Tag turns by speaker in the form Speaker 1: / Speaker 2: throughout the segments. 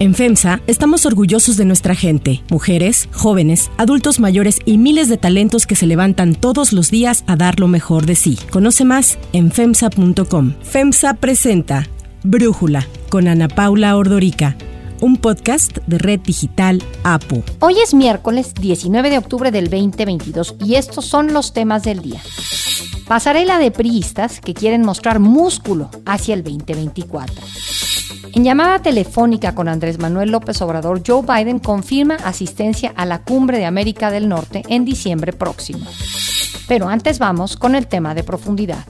Speaker 1: En FEMSA estamos orgullosos de nuestra gente, mujeres, jóvenes, adultos mayores y miles de talentos que se levantan todos los días a dar lo mejor de sí. Conoce más en FEMSA.com. FEMSA presenta Brújula con Ana Paula Ordorica un podcast de Red Digital APU.
Speaker 2: Hoy es miércoles 19 de octubre del 2022 y estos son los temas del día. Pasarela de priistas que quieren mostrar músculo hacia el 2024. En llamada telefónica con Andrés Manuel López Obrador, Joe Biden confirma asistencia a la cumbre de América del Norte en diciembre próximo. Pero antes vamos con el tema de profundidad.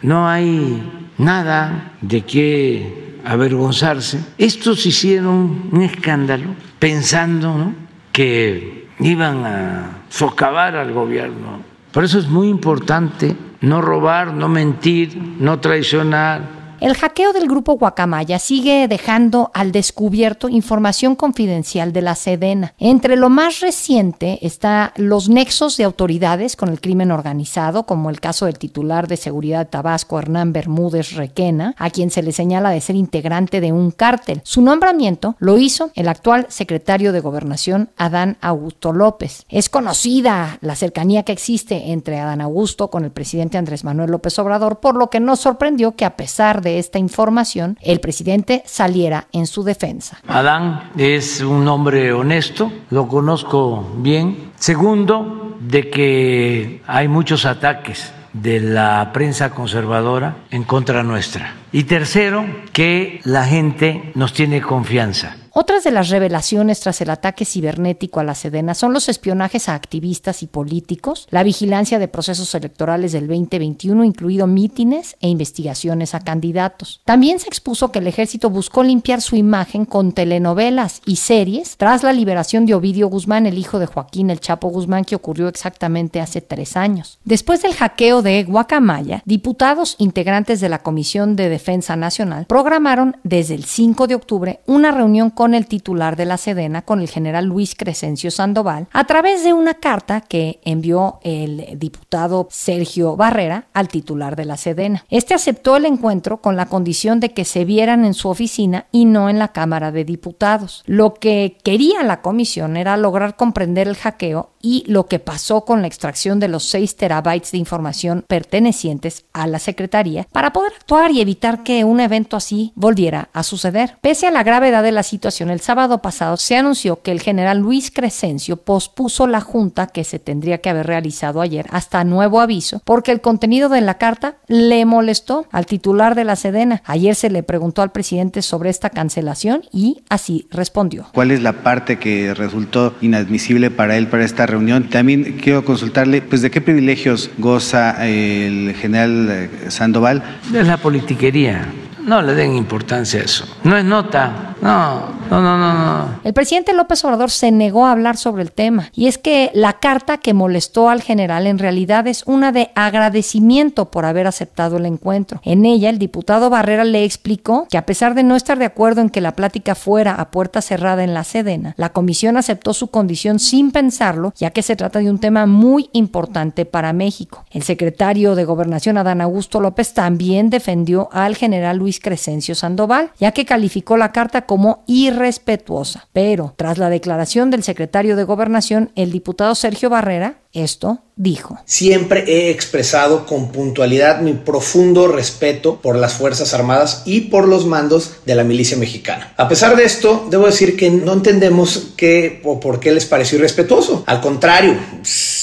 Speaker 3: No hay nada de qué avergonzarse. Estos hicieron un escándalo pensando que iban a socavar al gobierno. Por eso es muy importante no robar, no mentir, no traicionar
Speaker 2: el hackeo del grupo Guacamaya sigue dejando al descubierto información confidencial de la Sedena. Entre lo más reciente está los nexos de autoridades con el crimen organizado, como el caso del titular de seguridad de Tabasco, Hernán Bermúdez Requena, a quien se le señala de ser integrante de un cártel. Su nombramiento lo hizo el actual secretario de Gobernación, Adán Augusto López. Es conocida la cercanía que existe entre Adán Augusto con el presidente Andrés Manuel López Obrador, por lo que nos sorprendió que a pesar de esta información, el presidente saliera en su defensa.
Speaker 3: Adán es un hombre honesto, lo conozco bien. Segundo, de que hay muchos ataques de la prensa conservadora en contra nuestra. Y tercero, que la gente nos tiene confianza.
Speaker 2: Otras de las revelaciones tras el ataque cibernético a la Sedena son los espionajes a activistas y políticos, la vigilancia de procesos electorales del 2021, incluido mítines e investigaciones a candidatos. También se expuso que el ejército buscó limpiar su imagen con telenovelas y series tras la liberación de Ovidio Guzmán, el hijo de Joaquín El Chapo Guzmán, que ocurrió exactamente hace tres años. Después del hackeo de Guacamaya, diputados integrantes de la Comisión de Defensa Nacional programaron desde el 5 de octubre una reunión con con el titular de la Sedena, con el general Luis Crescencio Sandoval, a través de una carta que envió el diputado Sergio Barrera al titular de la Sedena. Este aceptó el encuentro con la condición de que se vieran en su oficina y no en la Cámara de Diputados. Lo que quería la comisión era lograr comprender el hackeo y lo que pasó con la extracción de los 6 terabytes de información pertenecientes a la Secretaría para poder actuar y evitar que un evento así volviera a suceder. Pese a la gravedad de la situación, el sábado pasado se anunció que el general Luis Crescencio pospuso la junta que se tendría que haber realizado ayer hasta nuevo aviso porque el contenido de la carta le molestó al titular de la Sedena. Ayer se le preguntó al presidente sobre esta cancelación y así respondió.
Speaker 4: ¿Cuál es la parte que resultó inadmisible para él para esta reunión. También quiero consultarle, pues, ¿de qué privilegios goza el general eh, Sandoval?
Speaker 3: De la politiquería. No le den importancia a eso. No es nota. No, no, no, no,
Speaker 2: El presidente López Obrador se negó a hablar sobre el tema. Y es que la carta que molestó al general en realidad es una de agradecimiento por haber aceptado el encuentro. En ella, el diputado Barrera le explicó que a pesar de no estar de acuerdo en que la plática fuera a puerta cerrada en la Sedena, la comisión aceptó su condición sin pensarlo, ya que se trata de un tema muy importante para México. El secretario de Gobernación, Adán Augusto López, también defendió al general Luis Crescencio Sandoval, ya que calificó la carta como irrespetuosa. Pero tras la declaración del secretario de Gobernación, el diputado Sergio Barrera, esto dijo.
Speaker 5: Siempre he expresado con puntualidad mi profundo respeto por las Fuerzas Armadas y por los mandos de la milicia mexicana. A pesar de esto, debo decir que no entendemos qué o por qué les pareció irrespetuoso. Al contrario,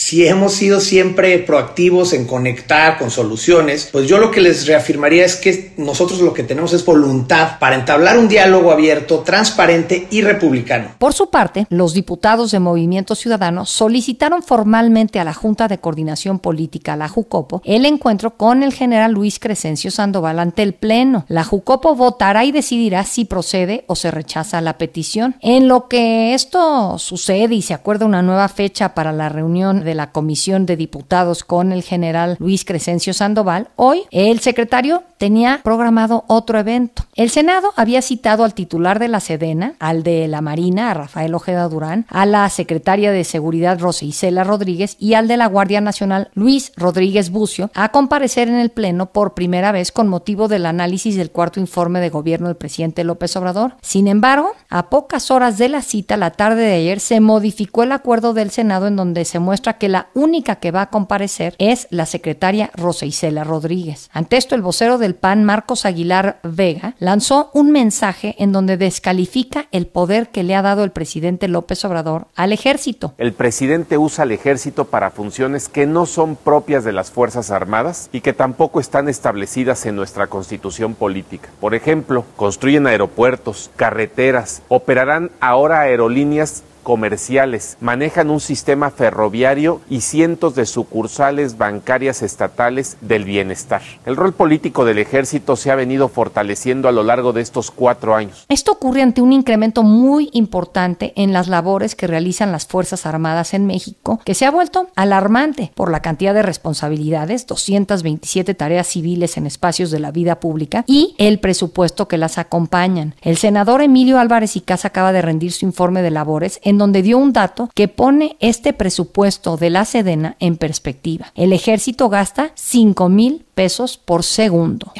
Speaker 5: si hemos sido siempre proactivos en conectar con soluciones, pues yo lo que les reafirmaría es que nosotros lo que tenemos es voluntad para entablar un diálogo abierto, transparente y republicano.
Speaker 2: Por su parte, los diputados de Movimiento Ciudadano solicitaron formalmente a la Junta de Coordinación Política, la JUCOPO, el encuentro con el general Luis Crescencio Sandoval ante el Pleno. La JUCOPO votará y decidirá si procede o se rechaza la petición. En lo que esto sucede y se acuerda una nueva fecha para la reunión de la Comisión de Diputados con el general Luis Crescencio Sandoval, hoy el secretario tenía programado otro evento. El Senado había citado al titular de la Sedena, al de la Marina, a Rafael Ojeda Durán, a la secretaria de Seguridad Rosa Isela Rodríguez y al de la Guardia Nacional Luis Rodríguez Bucio a comparecer en el Pleno por primera vez con motivo del análisis del cuarto informe de gobierno del presidente López Obrador. Sin embargo, a pocas horas de la cita, la tarde de ayer, se modificó el acuerdo del Senado en donde se muestra que la única que va a comparecer es la secretaria Rosa Isela Rodríguez. Ante esto, el vocero del PAN, Marcos Aguilar Vega, lanzó un mensaje en donde descalifica el poder que le ha dado el presidente López Obrador al ejército.
Speaker 6: El presidente usa al ejército para funciones que no son propias de las Fuerzas Armadas y que tampoco están establecidas en nuestra constitución política. Por ejemplo, construyen aeropuertos, carreteras, operarán ahora aerolíneas comerciales, manejan un sistema ferroviario y cientos de sucursales bancarias estatales del bienestar. El rol político del ejército se ha venido fortaleciendo a lo largo de estos cuatro años.
Speaker 2: Esto ocurre ante un incremento muy importante en las labores que realizan las Fuerzas Armadas en México, que se ha vuelto alarmante por la cantidad de responsabilidades, 227 tareas civiles en espacios de la vida pública y el presupuesto que las acompañan. El senador Emilio Álvarez y Casa acaba de rendir su informe de labores en donde dio un dato que pone este presupuesto de la Sedena en perspectiva. El ejército gasta 5 mil pesos por segundo.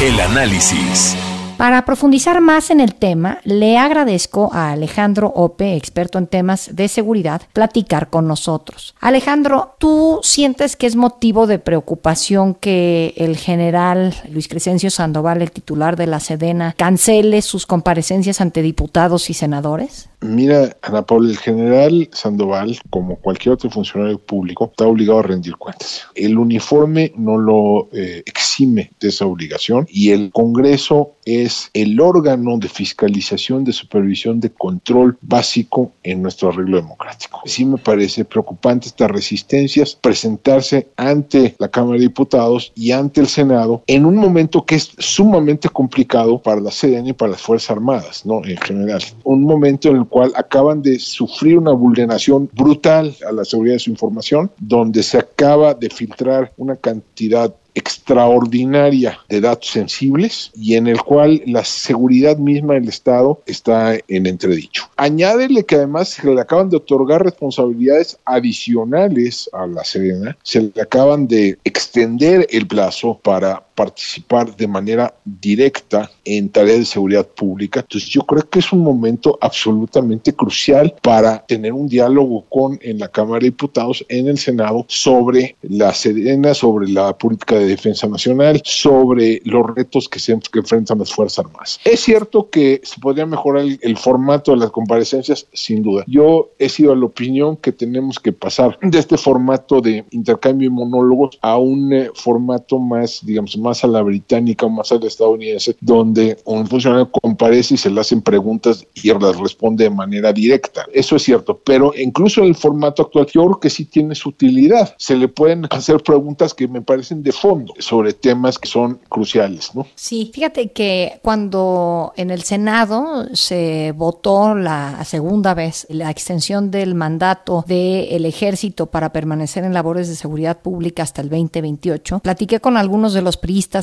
Speaker 7: El análisis.
Speaker 2: Para profundizar más en el tema, le agradezco a Alejandro Ope, experto en temas de seguridad, platicar con nosotros. Alejandro, ¿tú sientes que es motivo de preocupación que el general Luis Crescencio Sandoval, el titular de la Sedena, cancele sus comparecencias ante diputados y senadores?
Speaker 8: Mira, Ana Paula, el general Sandoval, como cualquier otro funcionario público, está obligado a rendir cuentas. El uniforme no lo eh, exime de esa obligación y el Congreso es el órgano de fiscalización, de supervisión, de control básico en nuestro arreglo democrático. Sí me parece preocupante estas resistencias, presentarse ante la Cámara de Diputados y ante el Senado en un momento que es sumamente complicado para la CDN y para las Fuerzas Armadas, ¿no? En general. Un momento en el cual acaban de sufrir una vulneración brutal a la seguridad de su información, donde se acaba de filtrar una cantidad extraordinaria de datos sensibles y en el cual la seguridad misma del Estado está en entredicho. Añádele que además se le acaban de otorgar responsabilidades adicionales a la Serena, se le acaban de extender el plazo para participar de manera directa en tareas de seguridad pública. Entonces yo creo que es un momento absolutamente crucial para tener un diálogo con en la Cámara de Diputados, en el Senado, sobre la Serena, sobre la política de defensa nacional, sobre los retos que, se, que enfrentan las Fuerzas Armadas. Es cierto que se podría mejorar el, formato de las comparecencias, sin duda. Yo he sido de la opinión que tenemos que pasar de este formato de intercambio y monólogos a un eh, formato más, digamos, más a la británica o más a la estadounidense, donde un funcionario comparece y se le hacen preguntas y las responde de manera directa. Eso es cierto, pero incluso el formato actual, yo creo que sí tiene su utilidad. Se le pueden hacer preguntas que me parecen de fondo sobre temas que son cruciales, ¿no?
Speaker 2: Sí, fíjate que cuando en el Senado se votó la segunda vez la extensión del mandato del ejército para permanecer en labores de seguridad pública hasta el 2028, platiqué con algunos de los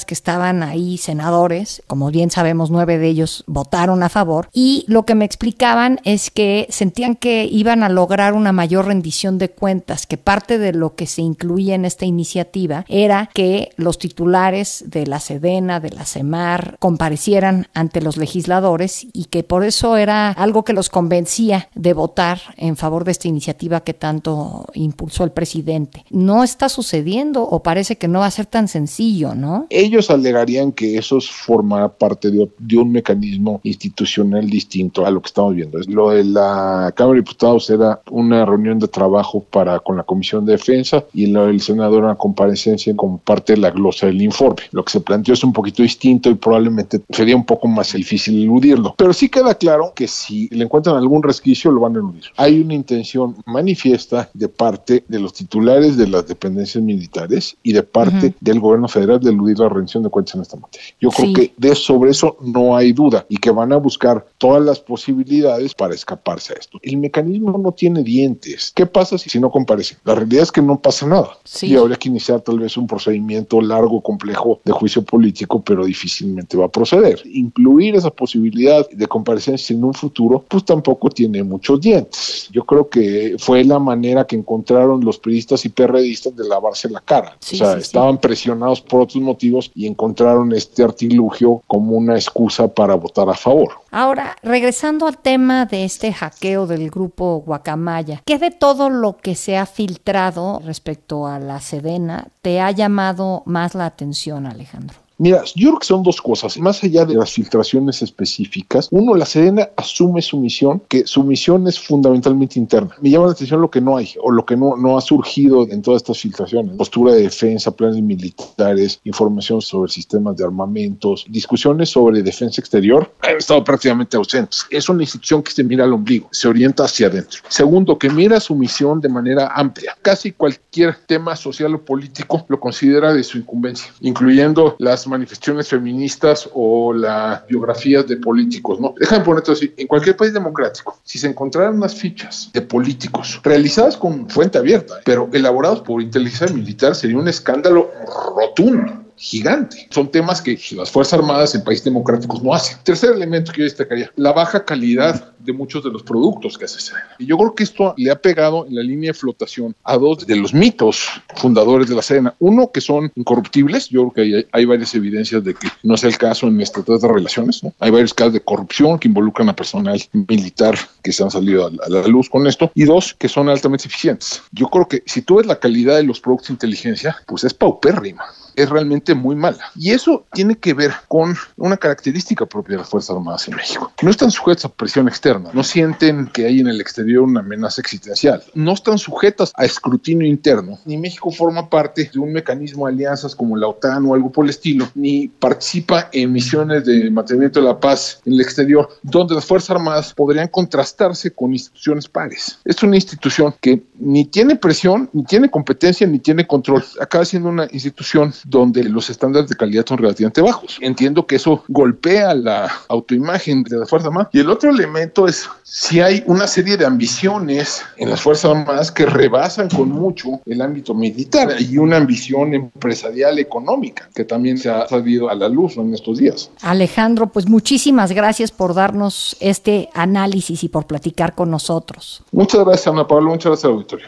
Speaker 2: que estaban ahí, senadores, como bien sabemos, nueve de ellos votaron a favor, y lo que me explicaban es que sentían que iban a lograr una mayor rendición de cuentas, que parte de lo que se incluía en esta iniciativa era que los titulares de la Sedena, de la CEMAR, comparecieran ante los legisladores y que por eso era algo que los convencía de votar en favor de esta iniciativa que tanto impulsó el presidente. No está sucediendo o parece que no va a ser tan sencillo, ¿no?
Speaker 8: Ellos alegarían que eso forma parte de, un mecanismo institucional distinto a lo que estamos viendo. Lo de la Cámara de Diputados era una reunión de trabajo para con la Comisión de Defensa y lo del Senado era una comparecencia como parte de la glosa del informe. Lo que se planteó es un poquito distinto y probablemente sería un poco más difícil eludirlo. Pero sí queda claro que si le encuentran algún resquicio lo van a eludir. Hay una intención manifiesta de parte de los titulares de las dependencias militares y de parte del gobierno federal de eludir la rendición de cuentas en esta materia. Yo creo que de, sobre eso no hay duda y que van a buscar todas las posibilidades para escaparse a esto. El mecanismo no tiene dientes. ¿Qué pasa si, si no comparecen? La realidad es que no pasa nada. Y habría que iniciar tal vez un procedimiento procedimiento largo, complejo de juicio político, pero difícilmente va a proceder. Incluir esa posibilidad de comparecencia en un futuro, pues tampoco tiene muchos dientes. Yo creo que fue la manera que encontraron los periodistas y perredistas de lavarse la cara. o sea, estaban presionados por otros motivos y encontraron este artilugio como una excusa para votar a favor.
Speaker 2: Ahora, regresando al tema de este hackeo del grupo Guacamaya, ¿qué de todo lo que se ha filtrado respecto a la Sedena te ha llamado más la atención, Alejandro?
Speaker 8: Mira, yo creo que son dos cosas. Más allá de las filtraciones específicas, uno, la Sedena asume su misión, que su misión es fundamentalmente interna. Me llama la atención lo que no hay o lo que no, no ha surgido en todas estas filtraciones. Postura de defensa, planes militares, información sobre sistemas de armamentos, discusiones sobre defensa exterior, han estado prácticamente ausentes. Es una institución que se mira al ombligo, se orienta hacia adentro. Segundo, que mira su misión de manera amplia. Casi cualquier tema social o político lo considera de su incumbencia, incluyendo las manifestaciones feministas o las biografías de políticos, ¿no? Déjame ponerte así, en cualquier país democrático, si se encontraran unas fichas de políticos realizadas con fuente abierta, pero elaborados por inteligencia militar, sería un escándalo rotundo gigante. Son temas que las Fuerzas Armadas en países democráticos no hacen. Tercer elemento que yo destacaría, la baja calidad de muchos de los productos que hace. Y yo creo que esto le ha pegado en la línea de flotación a dos de los mitos fundadores de la Sedena. Uno, que son incorruptibles. Yo creo que hay, varias evidencias de que no es el caso en este de relaciones. ¿no? Hay varios casos de corrupción que involucran a personal militar que se han salido a la, luz con esto. Y dos, que son altamente eficientes. Yo creo que si tú ves la calidad de los productos de inteligencia, pues es paupérrima es realmente muy mala. Y eso tiene que ver con una característica propia de las Fuerzas Armadas en México. No están sujetas a presión externa, no sienten que hay en el exterior una amenaza existencial, no están sujetas a escrutinio interno, ni México forma parte de un mecanismo de alianzas como la OTAN o algo por el estilo, ni participa en misiones de mantenimiento de la paz en el exterior, donde las Fuerzas Armadas podrían contrastarse con instituciones pares. Es una institución que ni tiene presión, ni tiene competencia, ni tiene control. Acaba siendo una institución donde los estándares de calidad son relativamente bajos. Entiendo que eso golpea la autoimagen de la Fuerza Armada. Y el otro elemento es si hay una serie de ambiciones en las Fuerzas Armadas que rebasan con mucho el ámbito militar y una ambición empresarial económica que también se ha salido a la luz en estos días.
Speaker 2: Alejandro, pues muchísimas gracias por darnos este análisis y por platicar con nosotros.
Speaker 8: Muchas gracias, Ana Pablo. Muchas gracias, auditorio.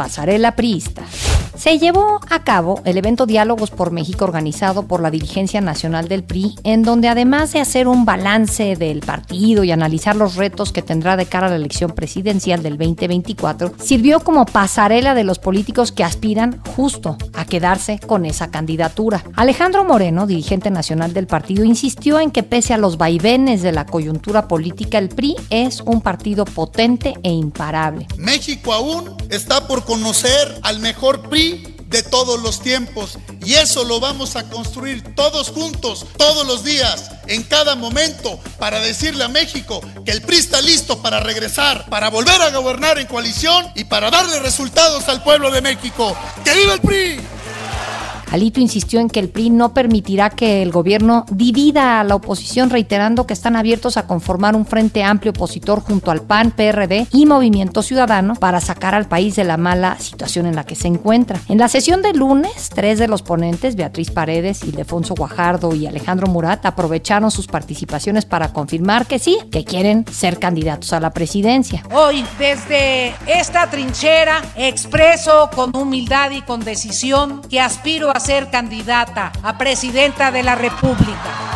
Speaker 2: Pasarela Priista. Se llevó a cabo el evento Diálogos por México organizado por la dirigencia nacional del PRI, en donde además de hacer un balance del partido y analizar los retos que tendrá de cara a la elección presidencial del 2024, sirvió como pasarela de los políticos que aspiran justo a quedarse con esa candidatura. Alejandro Moreno, dirigente nacional del partido, insistió en que pese a los vaivenes de la coyuntura política, el PRI es un partido potente e imparable.
Speaker 9: México aún está por conocer al mejor PRI de todos los tiempos. Y eso lo vamos a construir todos juntos, todos los días, en cada momento, para decirle a México que el PRI está listo para regresar, para volver a gobernar en coalición y para darle resultados al pueblo de México. ¡Que viva el PRI!
Speaker 2: Alito insistió en que el PRI no permitirá que el gobierno divida a la oposición, reiterando que están abiertos a conformar un frente amplio opositor junto al PAN, PRD y Movimiento Ciudadano para sacar al país de la mala situación en la que se encuentra. En la sesión de lunes, tres de los ponentes, Beatriz Paredes, Ildefonso Guajardo y Alejandro Murat, aprovecharon sus participaciones para confirmar que sí, que quieren ser candidatos a la presidencia.
Speaker 10: Hoy, desde esta trinchera, expreso con humildad y con decisión que aspiro a ser candidata a presidenta de la República.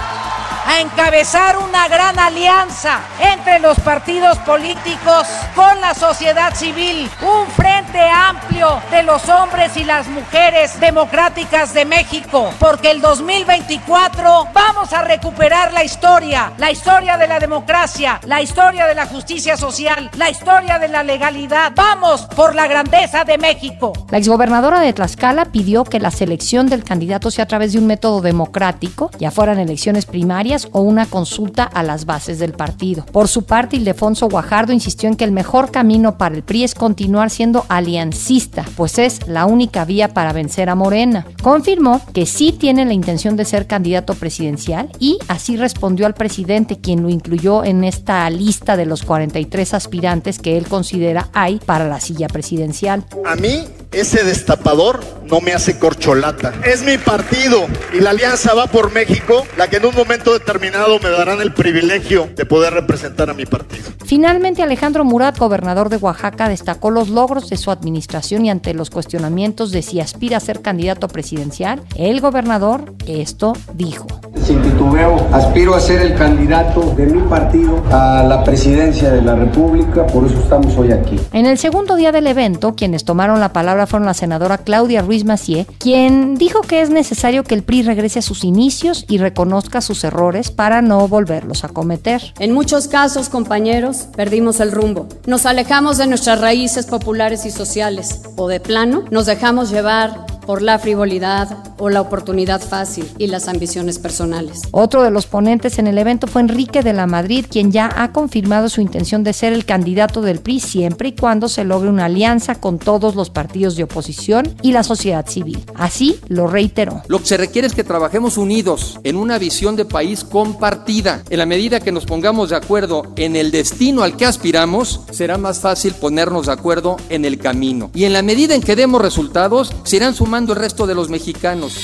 Speaker 10: A encabezar una gran alianza entre los partidos políticos con la sociedad civil, un frente amplio de los hombres y las mujeres democráticas de México, porque el 2024 vamos a recuperar la historia, la historia de la democracia, la historia de la justicia social, la historia de la legalidad. Vamos por la grandeza de México.
Speaker 2: La exgobernadora de Tlaxcala pidió que la selección del candidato sea a través de un método democrático, ya fueran elecciones primarias o una consulta a las bases del partido. Por su parte, Ildefonso Guajardo insistió en que el mejor camino para el PRI es continuar siendo aliancista, pues es la única vía para vencer a Morena. Confirmó que sí tiene la intención de ser candidato presidencial y así respondió al presidente, quien lo incluyó en esta lista de los 43 aspirantes que él considera hay para la silla presidencial.
Speaker 11: A mí ese destapador no me hace corcholata. Es mi partido y la alianza va por México, la que en un momento determinado me darán el privilegio de poder representar a mi partido.
Speaker 2: Finalmente, Alejandro Murat, gobernador de Oaxaca, destacó los logros de su administración y ante los cuestionamientos de si aspira a ser candidato presidencial, el gobernador esto dijo.
Speaker 12: Sin titubeo, aspiro a ser el candidato de mi partido a la presidencia de la República, por eso estamos hoy aquí.
Speaker 2: En el segundo día del evento, quienes tomaron la palabra fueron la senadora Claudia Ruiz Macié, quien dijo que es necesario que el PRI regrese a sus inicios y reconozca sus errores para no volverlos a cometer.
Speaker 13: En muchos casos, compañeros, perdimos el rumbo. Nos alejamos de nuestras raíces populares y sociales, o de plano nos dejamos llevar por la frivolidad o la oportunidad fácil y las ambiciones personales.
Speaker 2: Otro de los ponentes en el evento fue Enrique de la Madrid, quien ya ha confirmado su intención de ser el candidato del PRI siempre y cuando se logre una alianza con todos los partidos de oposición y la sociedad civil. Así lo reiteró.
Speaker 14: Lo que se requiere es que trabajemos unidos en una visión de país compartida. En la medida que nos pongamos de acuerdo en el destino al que aspiramos, será más fácil ponernos de acuerdo en el camino. Y en la medida en que demos resultados, se irán sumando el resto de los mexicanos.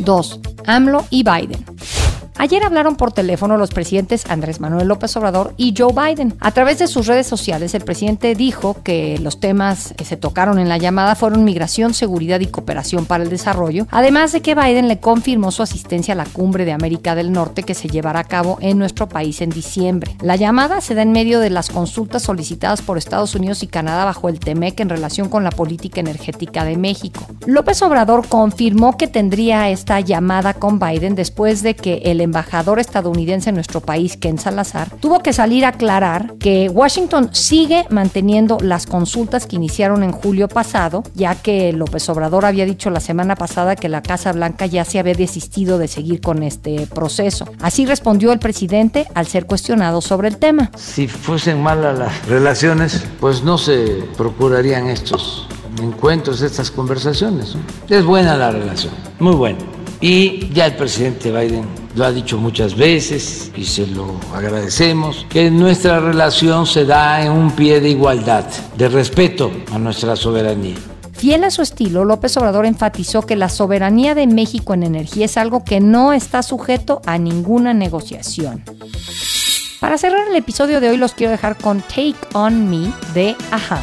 Speaker 2: 2. AMLO y Biden. Ayer hablaron por teléfono los presidentes Andrés Manuel López Obrador y Joe Biden. A través de sus redes sociales, el presidente dijo que los temas que se tocaron en la llamada fueron migración, seguridad y cooperación para el desarrollo, además de que Biden le confirmó su asistencia a la cumbre de América del Norte que se llevará a cabo en nuestro país en diciembre. La llamada se da en medio de las consultas solicitadas por Estados Unidos y Canadá bajo el TEMEC en relación con la política energética de México. López Obrador confirmó que tendría esta llamada con Biden después de que el embajador estadounidense en nuestro país, Ken Salazar, tuvo que salir a aclarar que Washington sigue manteniendo las consultas que iniciaron en julio pasado, ya que López Obrador había dicho la semana pasada que la Casa Blanca ya se había desistido de seguir con este proceso. Así respondió el presidente al ser cuestionado sobre el tema.
Speaker 3: Si fuesen malas las relaciones, pues no se procurarían estos encuentros, estas conversaciones. Es buena la relación, muy buena. Y ya el presidente Biden lo ha dicho muchas veces y se lo agradecemos, que nuestra relación se da en un pie de igualdad, de respeto a nuestra soberanía.
Speaker 2: Fiel a su estilo, López Obrador enfatizó que la soberanía de México en energía es algo que no está sujeto a ninguna negociación. Para cerrar el episodio de hoy los quiero dejar con Take On Me de Aja.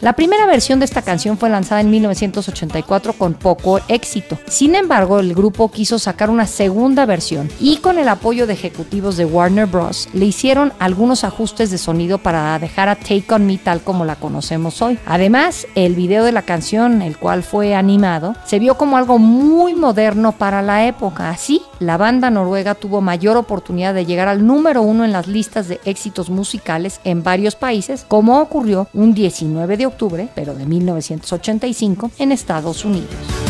Speaker 2: La primera versión de esta canción fue lanzada en 1984 con poco éxito. Sin embargo, el grupo quiso sacar una segunda versión y con el apoyo de ejecutivos de Warner Bros. le hicieron algunos ajustes de sonido para dejar a Take On Me tal como la conocemos hoy. Además, el video de la canción, el cual fue animado, se vio como algo muy moderno para la época. Así, la banda noruega tuvo mayor oportunidad de llegar al número uno en las listas de éxitos musicales en varios países, como ocurrió un 19 de octubre, pero de 1985, en Estados Unidos.